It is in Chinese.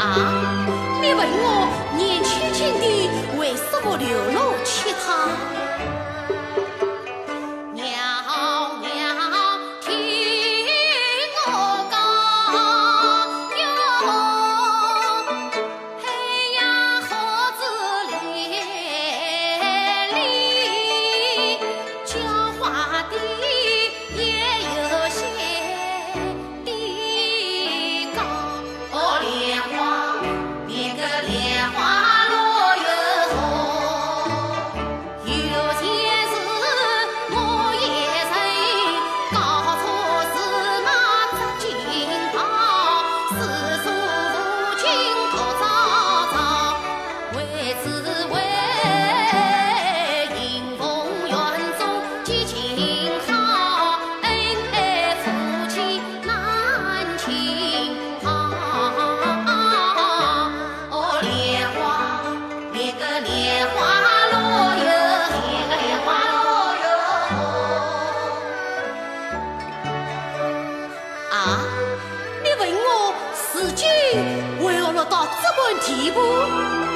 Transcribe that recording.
啊你问我年轻轻的为什么流落乞讨只为迎逢院中及情好恩爱夫妻难情好哦莲花个莲花落哟个莲花落哟啊你问我为何落到这般地步